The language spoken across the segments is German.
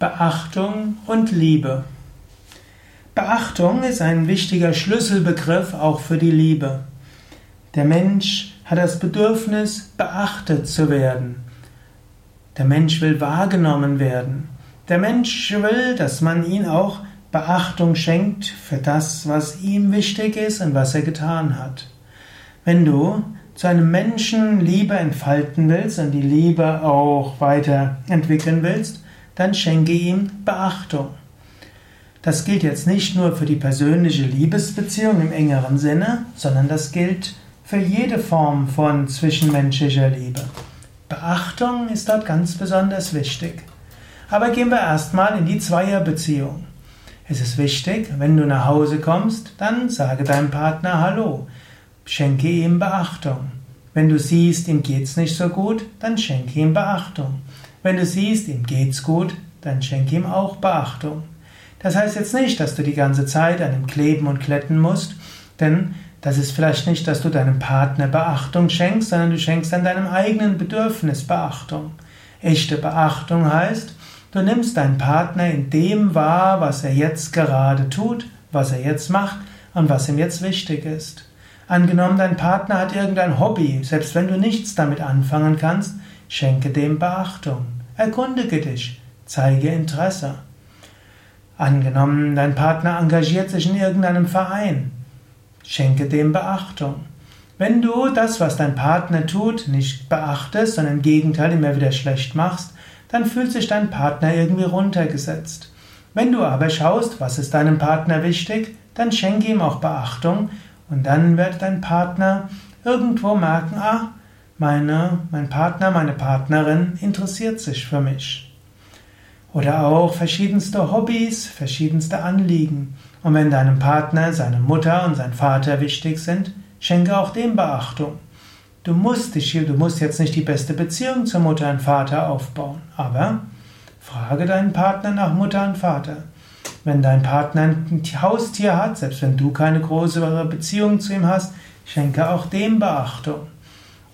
Beachtung und Liebe. Beachtung ist ein wichtiger Schlüsselbegriff auch für die Liebe. Der Mensch hat das Bedürfnis, beachtet zu werden. Der Mensch will wahrgenommen werden. Der Mensch will, dass man ihn auch Beachtung schenkt für das, was ihm wichtig ist und was er getan hat. Wenn du zu einem Menschen Liebe entfalten willst und die Liebe auch weiterentwickeln willst, dann schenke ihm Beachtung. Das gilt jetzt nicht nur für die persönliche Liebesbeziehung im engeren Sinne, sondern das gilt für jede Form von zwischenmenschlicher Liebe. Beachtung ist dort ganz besonders wichtig. Aber gehen wir erstmal in die Zweierbeziehung. Es ist wichtig, wenn du nach Hause kommst, dann sage deinem Partner Hallo. Schenke ihm Beachtung. Wenn du siehst, ihm geht's nicht so gut, dann schenke ihm Beachtung. Wenn du siehst, ihm geht's gut, dann schenke ihm auch Beachtung. Das heißt jetzt nicht, dass du die ganze Zeit an ihm kleben und kletten musst, denn das ist vielleicht nicht, dass du deinem Partner Beachtung schenkst, sondern du schenkst an deinem eigenen Bedürfnis Beachtung. Echte Beachtung heißt, du nimmst deinen Partner in dem wahr, was er jetzt gerade tut, was er jetzt macht und was ihm jetzt wichtig ist. Angenommen, dein Partner hat irgendein Hobby, selbst wenn du nichts damit anfangen kannst, Schenke dem Beachtung. Erkundige dich. Zeige Interesse. Angenommen, dein Partner engagiert sich in irgendeinem Verein. Schenke dem Beachtung. Wenn du das, was dein Partner tut, nicht beachtest, sondern im Gegenteil immer wieder schlecht machst, dann fühlt sich dein Partner irgendwie runtergesetzt. Wenn du aber schaust, was ist deinem Partner wichtig, dann schenke ihm auch Beachtung und dann wird dein Partner irgendwo merken, ah, meine, mein Partner, meine Partnerin interessiert sich für mich. Oder auch verschiedenste Hobbys, verschiedenste Anliegen. Und wenn deinem Partner seine Mutter und sein Vater wichtig sind, schenke auch dem Beachtung. Du musst dich du musst jetzt nicht die beste Beziehung zur Mutter und Vater aufbauen, aber frage deinen Partner nach Mutter und Vater. Wenn dein Partner ein Haustier hat, selbst wenn du keine größere Beziehung zu ihm hast, schenke auch dem Beachtung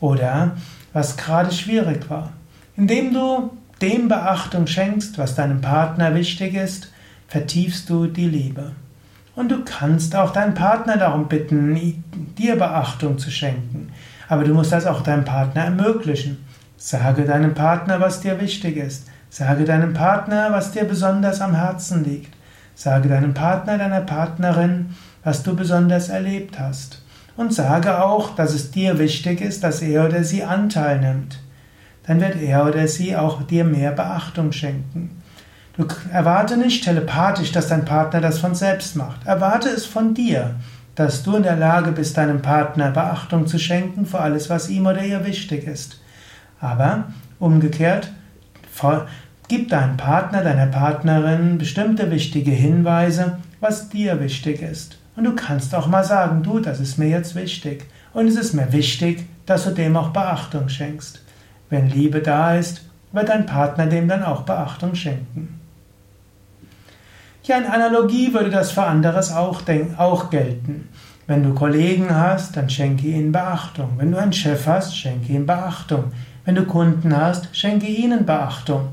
oder was gerade schwierig war. Indem du dem Beachtung schenkst, was deinem Partner wichtig ist, vertiefst du die Liebe. Und du kannst auch deinen Partner darum bitten, dir Beachtung zu schenken. Aber du musst das auch deinem Partner ermöglichen. Sage deinem Partner, was dir wichtig ist. Sage deinem Partner, was dir besonders am Herzen liegt. Sage deinem Partner, deiner Partnerin, was du besonders erlebt hast und sage auch, dass es dir wichtig ist, dass er oder sie Anteil nimmt. Dann wird er oder sie auch dir mehr Beachtung schenken. Du erwarte nicht telepathisch, dass dein Partner das von selbst macht. Erwarte es von dir, dass du in der Lage bist, deinem Partner Beachtung zu schenken für alles, was ihm oder ihr wichtig ist. Aber umgekehrt, gib deinem Partner, deiner Partnerin bestimmte wichtige Hinweise, was dir wichtig ist. Und du kannst auch mal sagen, du, das ist mir jetzt wichtig. Und es ist mir wichtig, dass du dem auch Beachtung schenkst. Wenn Liebe da ist, wird dein Partner dem dann auch Beachtung schenken. Ja, in Analogie würde das für anderes auch, auch gelten. Wenn du Kollegen hast, dann schenke ihnen Beachtung. Wenn du einen Chef hast, schenke ihm Beachtung. Wenn du Kunden hast, schenke ihnen Beachtung.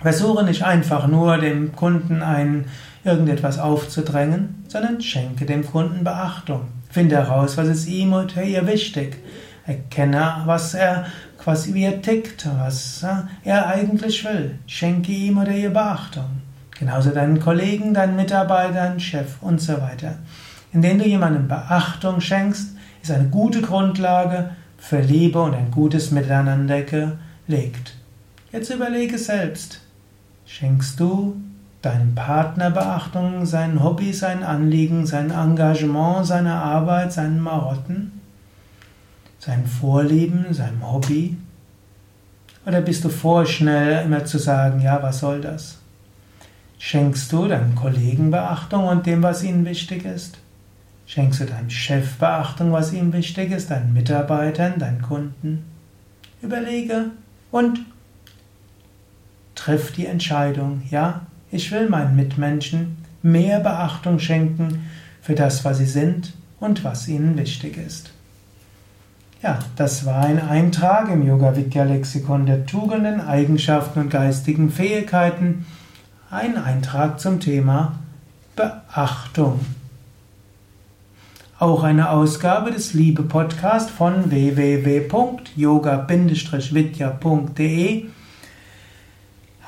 Versuche nicht einfach nur dem Kunden ein, irgendetwas aufzudrängen, sondern schenke dem Kunden Beachtung. Finde heraus, was ist ihm oder ihr wichtig. Erkenne, was er quasi wie er tickt, was er eigentlich will. Schenke ihm oder ihr Beachtung. Genauso deinen Kollegen, deinen Mitarbeitern, Chef und so weiter. Indem du jemandem Beachtung schenkst, ist eine gute Grundlage für Liebe und ein gutes Miteinander gelegt. Jetzt überlege selbst, Schenkst du deinem Partner Beachtung, seinen Hobby, seinen Anliegen, sein Engagement, seiner Arbeit, seinen Marotten, seinen Vorlieben, seinem Hobby? Oder bist du vorschnell immer zu sagen, ja, was soll das? Schenkst du deinem Kollegen Beachtung und dem, was ihnen wichtig ist? Schenkst du deinem Chef Beachtung, was ihm wichtig ist, deinen Mitarbeitern, deinen Kunden? Überlege und triff die Entscheidung, ja, ich will meinen Mitmenschen mehr Beachtung schenken für das, was sie sind und was ihnen wichtig ist. Ja, das war ein Eintrag im Yoga Vidya Lexikon der Tugenden, Eigenschaften und geistigen Fähigkeiten ein Eintrag zum Thema Beachtung. Auch eine Ausgabe des Liebe Podcast von www.yoga-vidya.de.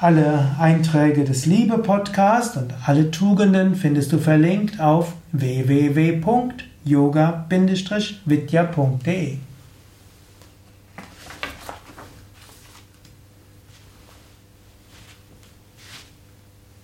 Alle Einträge des Liebe Podcast und alle Tugenden findest du verlinkt auf www.yoga-vidya.de.